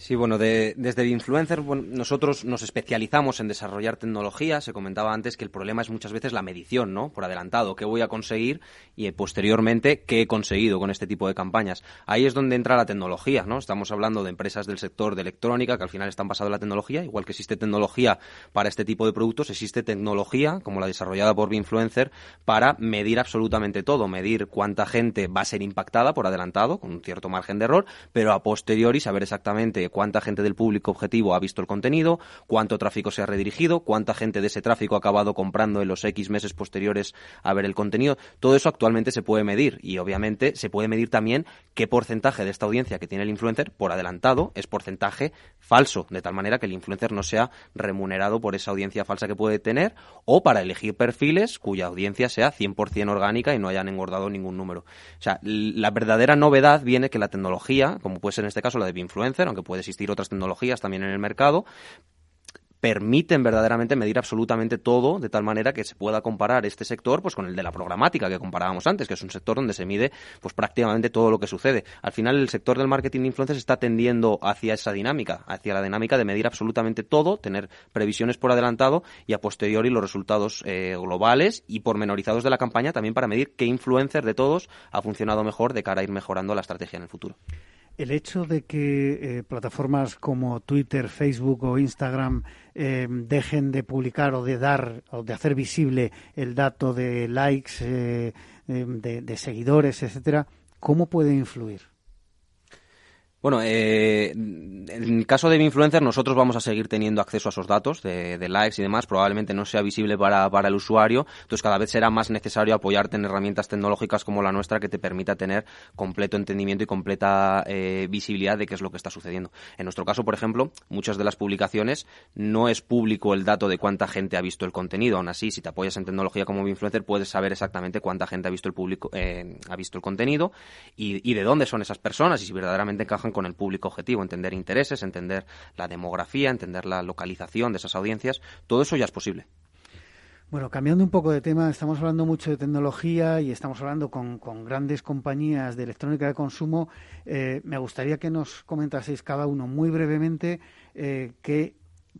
Sí, bueno, de, desde Influencer nosotros nos especializamos en desarrollar tecnología. Se comentaba antes que el problema es muchas veces la medición, ¿no? Por adelantado, qué voy a conseguir y eh, posteriormente qué he conseguido con este tipo de campañas. Ahí es donde entra la tecnología, ¿no? Estamos hablando de empresas del sector de electrónica que al final están basadas en la tecnología. Igual que existe tecnología para este tipo de productos, existe tecnología, como la desarrollada por Influencer, para medir absolutamente todo. Medir cuánta gente va a ser impactada por adelantado, con un cierto margen de error, pero a posteriori saber exactamente cuánta gente del público objetivo ha visto el contenido, cuánto tráfico se ha redirigido, cuánta gente de ese tráfico ha acabado comprando en los X meses posteriores a ver el contenido. Todo eso actualmente se puede medir y obviamente se puede medir también qué porcentaje de esta audiencia que tiene el influencer por adelantado es porcentaje falso, de tal manera que el influencer no sea remunerado por esa audiencia falsa que puede tener o para elegir perfiles cuya audiencia sea 100% orgánica y no hayan engordado ningún número. O sea, la verdadera novedad viene que la tecnología, como puede ser en este caso la de influencer, aunque puede existir otras tecnologías también en el mercado, permiten verdaderamente medir absolutamente todo de tal manera que se pueda comparar este sector pues con el de la programática que comparábamos antes, que es un sector donde se mide pues prácticamente todo lo que sucede. Al final el sector del marketing de influencers está tendiendo hacia esa dinámica, hacia la dinámica de medir absolutamente todo, tener previsiones por adelantado y a posteriori los resultados eh, globales y pormenorizados de la campaña también para medir qué influencer de todos ha funcionado mejor de cara a ir mejorando la estrategia en el futuro. El hecho de que eh, plataformas como Twitter, Facebook o Instagram eh, dejen de publicar o de dar o de hacer visible el dato de likes, eh, de, de, seguidores, etcétera, ¿cómo puede influir? Bueno, eh, en el caso de influencer, nosotros vamos a seguir teniendo acceso a esos datos de, likes y demás. Probablemente no sea visible para, para, el usuario. Entonces, cada vez será más necesario apoyarte en herramientas tecnológicas como la nuestra que te permita tener completo entendimiento y completa eh, visibilidad de qué es lo que está sucediendo. En nuestro caso, por ejemplo, muchas de las publicaciones no es público el dato de cuánta gente ha visto el contenido. Aún así, si te apoyas en tecnología como influencer, puedes saber exactamente cuánta gente ha visto el público, eh, ha visto el contenido y de dónde son esas personas y si verdaderamente encajan con el público objetivo, entender intereses, entender la demografía, entender la localización de esas audiencias, todo eso ya es posible. Bueno, cambiando un poco de tema, estamos hablando mucho de tecnología y estamos hablando con, grandes compañías de electrónica de consumo. Eh, me gustaría que nos comentaseis cada uno muy brevemente eh, qué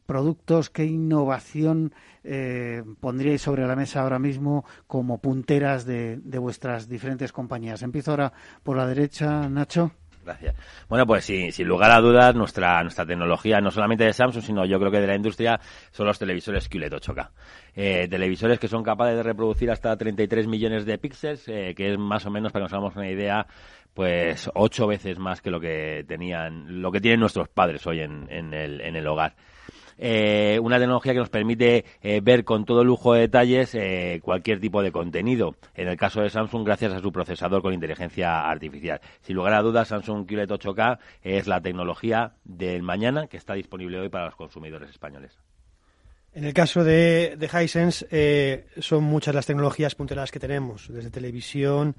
productos, qué innovación eh, pondríais sobre la mesa ahora mismo como punteras de vuestras diferentes compañías. Empiezo ahora por la derecha, Nacho. Gracias. Bueno, pues sin, sin lugar a dudas, nuestra, nuestra tecnología, no solamente de Samsung, sino yo creo que de la industria, son los televisores QLED 8K. Eh, televisores que son capaces de reproducir hasta 33 millones de píxeles, eh, que es más o menos, para que nos hagamos una idea, pues ocho veces más que lo que tenían, lo que tienen nuestros padres hoy en, en, el, en el hogar. Eh, una tecnología que nos permite eh, ver con todo lujo de detalles eh, cualquier tipo de contenido. En el caso de Samsung, gracias a su procesador con inteligencia artificial. Sin lugar a dudas, Samsung QLED 8K es la tecnología del mañana que está disponible hoy para los consumidores españoles. En el caso de, de Hisense, son muchas las tecnologías punteras que tenemos, desde televisión,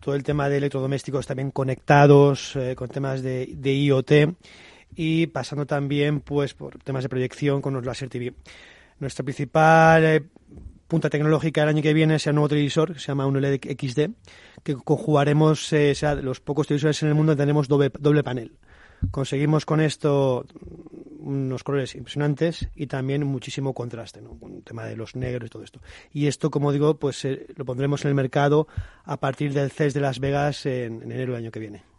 todo el tema de electrodomésticos también conectados, con temas de, de IoT y pasando también pues por temas de proyección con los Laser TV. Nuestra principal eh, punta tecnológica el año que viene sea un nuevo televisor que se llama un LED XD, que conjugaremos, eh, sea, los pocos televisores en el mundo tenemos doble, panel. Conseguimos con esto unos colores impresionantes y también muchísimo contraste, ¿no? el tema de los negros y todo esto. Y esto, como digo, pues eh, lo pondremos en el mercado a partir del CES de Las Vegas en enero del año que viene.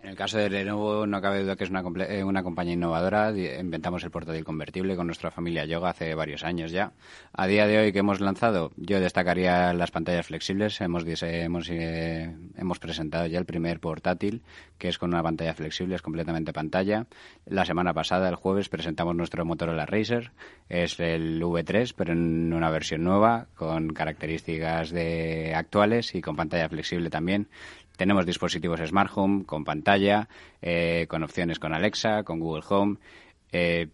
En el caso de Lenovo no cabe duda que es una, eh, una compañía innovadora. Inventamos el portátil convertible con nuestra familia Yoga hace varios años ya. A día de hoy que hemos lanzado, yo destacaría las pantallas flexibles. Hemos, hemos, eh, hemos presentado ya el primer portátil que es con una pantalla flexible, es completamente pantalla. La semana pasada, el jueves, presentamos nuestro Motorola Racer. Es el V3, pero en una versión nueva, con características de actuales y con pantalla flexible también. Tenemos dispositivos Smart Home con pantalla, eh, con opciones con Alexa, con Google Home. Eh,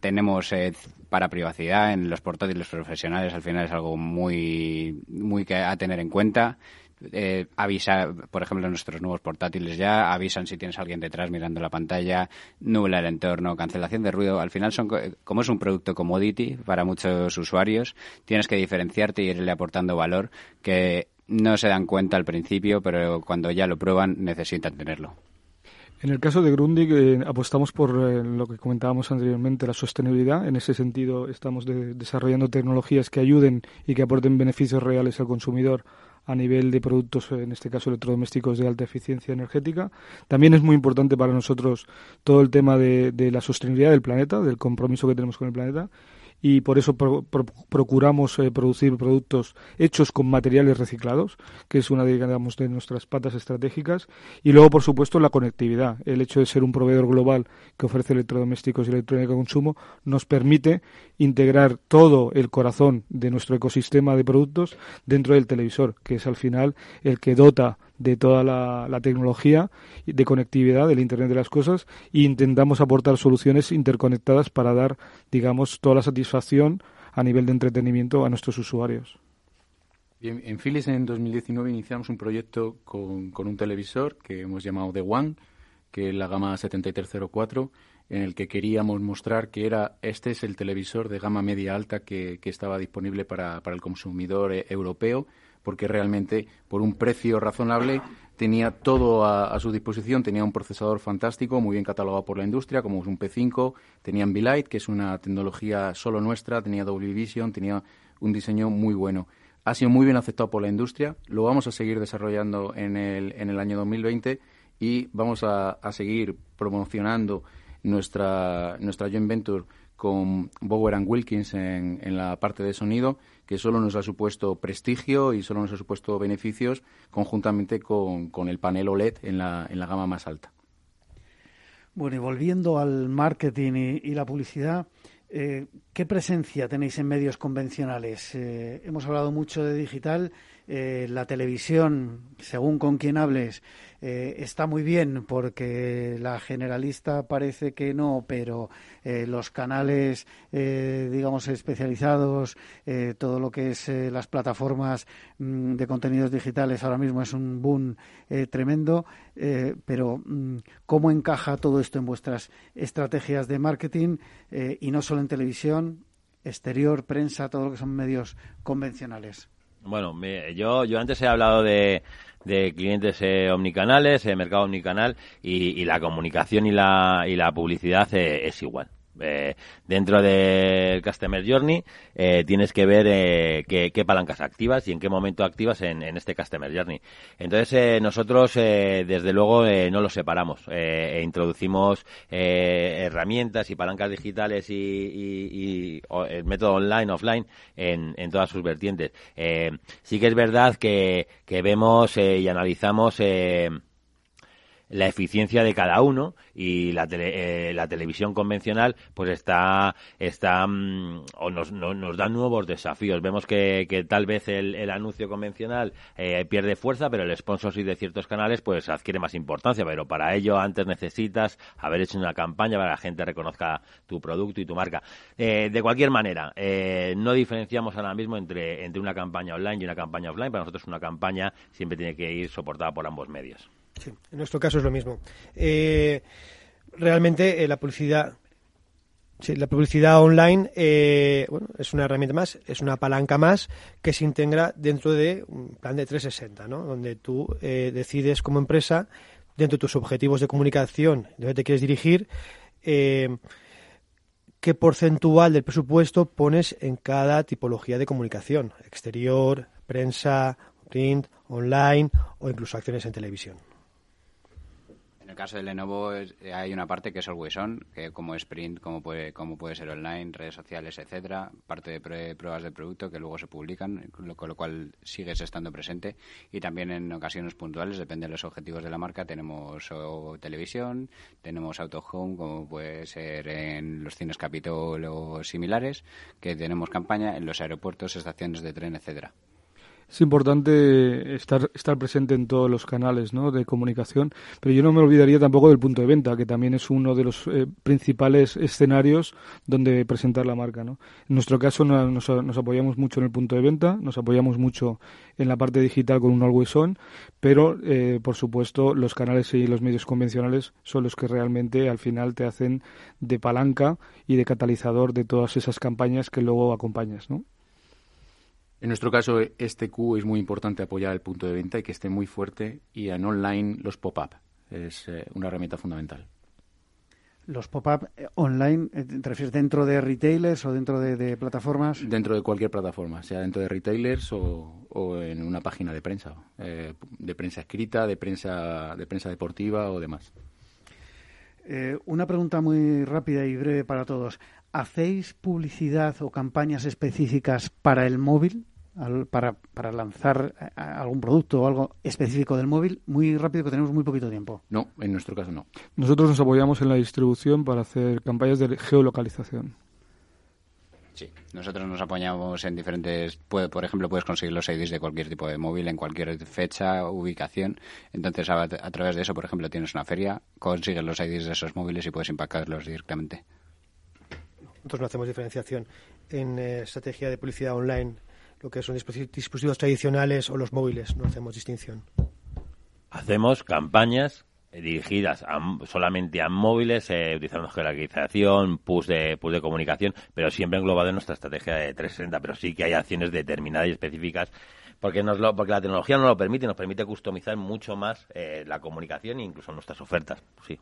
tenemos eh, para privacidad en los portátiles profesionales, al final es algo muy, muy que a tener en cuenta. avisa, por ejemplo, nuestros nuevos portátiles ya avisan si tienes a alguien detrás mirando la pantalla, nubla el entorno, cancelación de ruido. Al final, son como es un producto commodity para muchos usuarios, tienes que diferenciarte y irle aportando valor que no se dan cuenta al principio, pero cuando ya lo prueban necesitan tenerlo. En el caso de Grundig eh, apostamos por eh, lo que comentábamos anteriormente, la sostenibilidad. En ese sentido estamos desarrollando tecnologías que ayuden y que aporten beneficios reales al consumidor a nivel de productos, en este caso electrodomésticos de alta eficiencia energética. También es muy importante para nosotros todo el tema de la sostenibilidad del planeta, del compromiso que tenemos con el planeta y por eso procuramos eh, producir productos hechos con materiales reciclados, que es una de, digamos, de nuestras patas estratégicas. Y luego, por supuesto, la conectividad. El hecho de ser un proveedor global que ofrece electrodomésticos y electrónica de consumo nos permite integrar todo el corazón de nuestro ecosistema de productos dentro del televisor, que es al final el que dota de toda la, tecnología de conectividad del Internet de las Cosas e intentamos aportar soluciones interconectadas para dar, digamos, toda la satisfacción a nivel de entretenimiento a nuestros usuarios. En Philips en 2019 iniciamos un proyecto con, con un televisor que hemos llamado The One, que es la gama 7304, en el que queríamos mostrar que era este es el televisor de gama media alta que, que estaba disponible para, para el consumidor eh, europeo porque realmente por un precio razonable tenía todo a, su disposición, tenía un procesador fantástico, muy bien catalogado por la industria, como es un P5, tenía Ambilight, que es una tecnología solo nuestra, tenía Dolby Vision, tenía un diseño muy bueno. Ha sido muy bien aceptado por la industria, lo vamos a seguir desarrollando en el, en el año 2020 y vamos a, a seguir promocionando nuestra, nuestra joint venture con Bower and Wilkins en, en la parte de sonido que solo nos ha supuesto prestigio y solo nos ha supuesto beneficios conjuntamente con, el panel OLED en la, en la gama más alta. Bueno, y volviendo al marketing y, la publicidad, eh, ¿qué presencia tenéis en medios convencionales? Eh, hemos hablado mucho de digital, eh, la televisión, según con quien hables, eh, está muy bien porque la generalista parece que no, pero eh, los canales, digamos, especializados, todo lo que es las plataformas mm, de contenidos digitales ahora mismo es un boom tremendo. pero, mm, ¿cómo encaja todo esto en vuestras estrategias de marketing y no solo en televisión, exterior, prensa, todo lo que son medios convencionales? Bueno, yo, yo antes he hablado de, de clientes eh, omnicanales, eh, mercado omnicanal, y, la comunicación y la, y la publicidad eh, es igual. Eh, dentro del Customer Journey eh, tienes que ver eh, qué, palancas activas y en qué momento activas en, este Customer Journey. Entonces nosotros desde luego no los separamos e introducimos herramientas y palancas digitales y, el método online, offline en, en todas sus vertientes. sí que es verdad que, que vemos y analizamos la eficiencia de cada uno y la, eh, la televisión convencional pues está está mm, o nos, nos da nuevos desafíos. Vemos que, que tal vez el, el anuncio convencional eh, pierde fuerza pero el sponsorship de ciertos canales pues adquiere más importancia. Pero para ello antes necesitas haber hecho una campaña para que la gente reconozca tu producto y tu marca. Eh, de cualquier manera no diferenciamos ahora mismo entre entre una campaña online y una campaña offline. Para nosotros una campaña siempre tiene que ir soportada por ambos medios Sí, en nuestro caso es lo mismo. Eh, realmente eh, la publicidad Sí, la publicidad online eh, bueno, es una herramienta más, es una palanca más que se integra dentro de un plan de 360, ¿no? donde tú decides como empresa, dentro de tus objetivos de comunicación, donde te quieres dirigir, qué porcentual del presupuesto pones en cada tipología de comunicación, exterior, prensa, print, online o incluso acciones en televisión. En el caso de Lenovo hay una parte que es Always On, que como es print, como puede, como puede ser online, redes sociales, etcétera, parte de pruebas de producto que luego se publican, con lo cual sigues estando presente. Y también en ocasiones puntuales, depende de los objetivos de la marca, tenemos televisión, tenemos auto home, como puede ser en los cines Capitol o similares, que tenemos campaña en los aeropuertos, estaciones de tren, etcétera es importante estar, estar presente en todos los canales ¿no? de comunicación, pero yo no me olvidaría tampoco del punto de venta, que también es uno de los eh, principales escenarios donde presentar la marca. ¿no? En nuestro caso nos, nos, apoyamos mucho en el punto de venta, nos apoyamos mucho en la parte digital con un always on, pero eh, por supuesto los canales y los medios convencionales son los que realmente al final te hacen de palanca y de catalizador de todas esas campañas que luego acompañas. ¿no? En nuestro caso, este Q es muy importante apoyar el punto de venta y que esté muy fuerte y en online los pop-up. Es eh, una herramienta fundamental. ¿Los pop-up eh, online, eh, te refieres dentro de retailers o dentro de, plataformas? Dentro de cualquier plataforma, sea dentro de retailers o, en una página de prensa, de prensa escrita, de prensa, de prensa deportiva o demás. una pregunta muy rápida y breve para todos. ¿Hacéis publicidad o campañas específicas para el móvil? Para, para lanzar eh, algún producto o algo específico del móvil muy rápido que tenemos muy poquito tiempo. No, en nuestro caso no. Nosotros nos apoyamos en la distribución para hacer campañas de geolocalización. Sí, nosotros nos apoyamos en diferentes, por ejemplo, puedes conseguir los IDs de cualquier tipo de móvil en cualquier fecha, ubicación. Entonces, a, a través de eso, por ejemplo, tienes una feria, consigues los IDs de esos móviles y puedes impactarlos directamente. Nosotros no hacemos diferenciación en eh, estrategia de publicidad online, lo que son dispositivos tradicionales o los móviles, no hacemos distinción. Hacemos campañas dirigidas solamente a móviles, eh, utilizando geolocalización, push de, push de comunicación, pero siempre englobado en nuestra estrategia de 360. Pero sí que hay acciones determinadas y específicas porque, nos lo, porque la tecnología nos lo permite, nos permite customizar mucho más eh, la comunicación e incluso nuestras ofertas. Sí.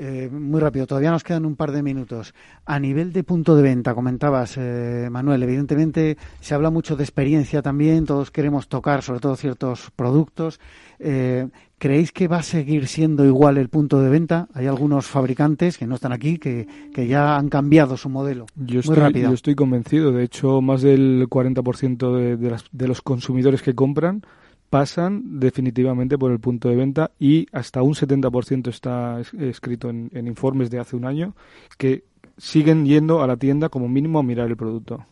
Eh, muy rápido, todavía nos quedan un par de minutos. A nivel de punto de venta, comentabas, eh, Manuel, evidentemente se habla mucho de experiencia también, todos queremos tocar sobre todo ciertos productos. Eh, ¿Creéis que va a seguir siendo igual el punto de venta? Hay algunos fabricantes que no están aquí que, ya han cambiado su modelo. Yo estoy, yo estoy convencido, de hecho, más del 40% de, de, de los consumidores que compran pasan definitivamente por el punto de venta y hasta un 70% está escrito en, informes de hace un año que siguen yendo a la tienda como mínimo a mirar el producto.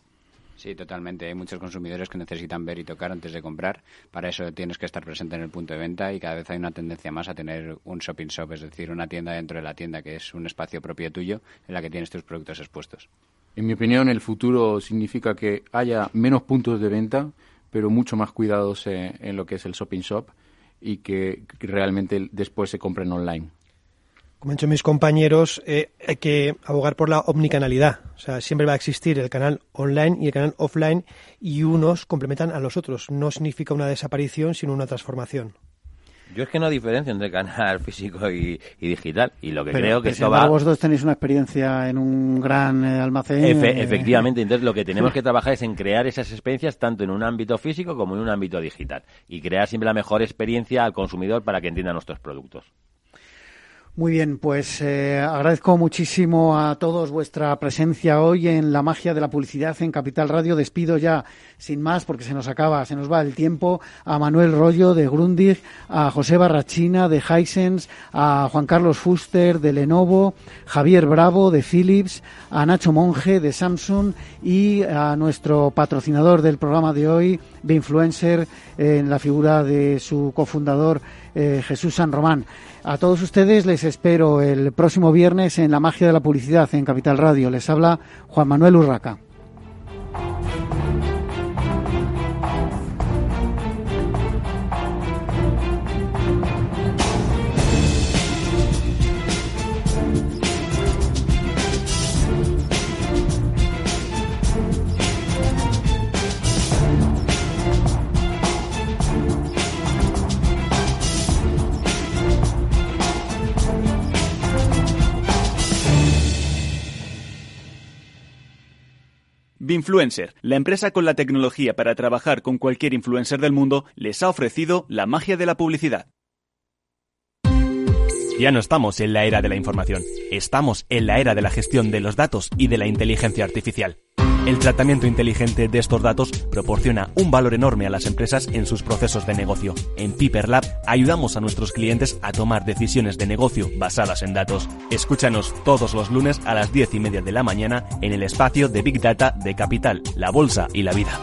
Sí, totalmente. Hay muchos consumidores que necesitan ver y tocar antes de comprar. Para eso tienes que estar presente en el punto de venta y cada vez hay una tendencia más a tener un shopping shop, es decir, una tienda dentro de la tienda que es un espacio propio tuyo en la que tienes tus productos expuestos. En mi opinión, el futuro significa que haya menos puntos de venta, pero mucho más cuidados en lo que es el shopping shop y que realmente después se compren online como han dicho mis compañeros, eh, hay que abogar por la omnicanalidad. O sea, siempre va a existir el canal online y el canal offline y unos complementan a los otros. No significa una desaparición, sino una transformación. Yo es que no diferencio entre canal [laughs] físico y, digital. Y lo que creo que esto va... Vosotros tenéis una experiencia en un gran eh, almacén. Eh, efectivamente. Entonces, lo que tenemos [laughs] que trabajar es en crear esas experiencias tanto en un ámbito físico como en un ámbito digital. Y crear siempre la mejor experiencia al consumidor para que entienda nuestros productos. Muy bien, pues eh, agradezco muchísimo a todos vuestra presencia hoy en la magia de la publicidad en Capital Radio. Despido ya sin más porque se nos acaba, se nos va el tiempo a Manuel Rollo de Grundig, a José Barrachina de Hisense, a Juan Carlos Fuster de Lenovo, Javier Bravo de Philips, a Nacho Monge de Samsung y a nuestro patrocinador del programa de hoy, de Influencer, en la figura de su cofundador eh, Jesús San Román. A todos ustedes les espero el próximo viernes en La Magia de la Publicidad en Capital Radio. Les habla Juan Manuel Urraca. Binfluencer, la empresa con la tecnología para trabajar con cualquier influencer del mundo, les ha ofrecido la magia de la publicidad. Ya no estamos en la era de la información, estamos en la era de la gestión de los datos y de la inteligencia artificial. El tratamiento inteligente de estos datos proporciona un valor enorme a las empresas en sus procesos de negocio. En Piper Lab ayudamos a nuestros clientes a tomar decisiones de negocio basadas en datos. Escúchanos todos los lunes a las 10 y media de la mañana en el espacio de Big Data de Capital, la Bolsa y la Vida.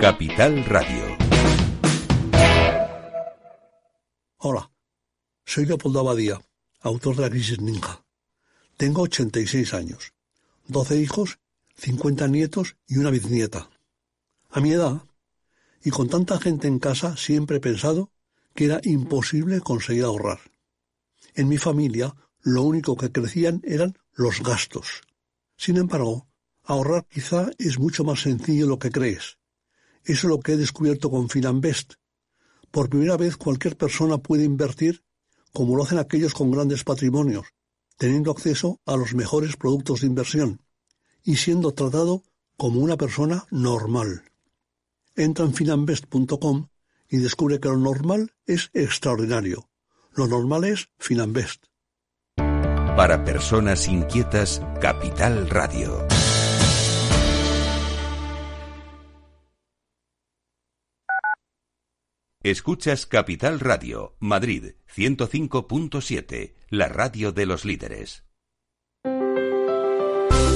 Capital Radio. Hola, soy Leopoldo Abadía, autor de la crisis ninja tengo 86 años, 12 hijos, 50 nietos y una bisnieta. A mi edad, y con tanta gente en casa, siempre he pensado que era imposible conseguir ahorrar. En mi familia, lo único que crecían eran los gastos. Sin embargo, ahorrar quizá es mucho más sencillo de lo que crees. Eso es lo que he descubierto con Finanbest. Por primera vez cualquier persona puede invertir como lo hacen aquellos con grandes patrimonios, teniendo acceso a los mejores productos de inversión y siendo tratado como una persona normal. Entra en finambest.com y descubre que lo normal es extraordinario. Lo normal es Finambest. Para personas inquietas, Capital Radio. Escuchas Capital Radio, Madrid 105.7, la radio de los líderes.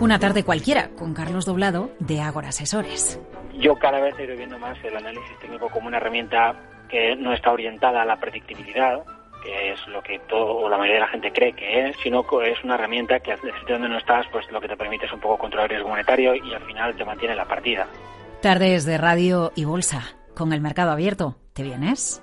Una tarde cualquiera con Carlos Doblado de Ágora Asesores. Yo cada vez estoy viendo más el análisis técnico como una herramienta que no está orientada a la predictibilidad, que es lo que todo o la mayoría de la gente cree que es, sino que es una herramienta que desde donde no estás, pues lo que te permite es un poco controlar el riesgo monetario y al final te mantiene la partida. Tardes de radio y bolsa con el mercado abierto. ¿Te vienes?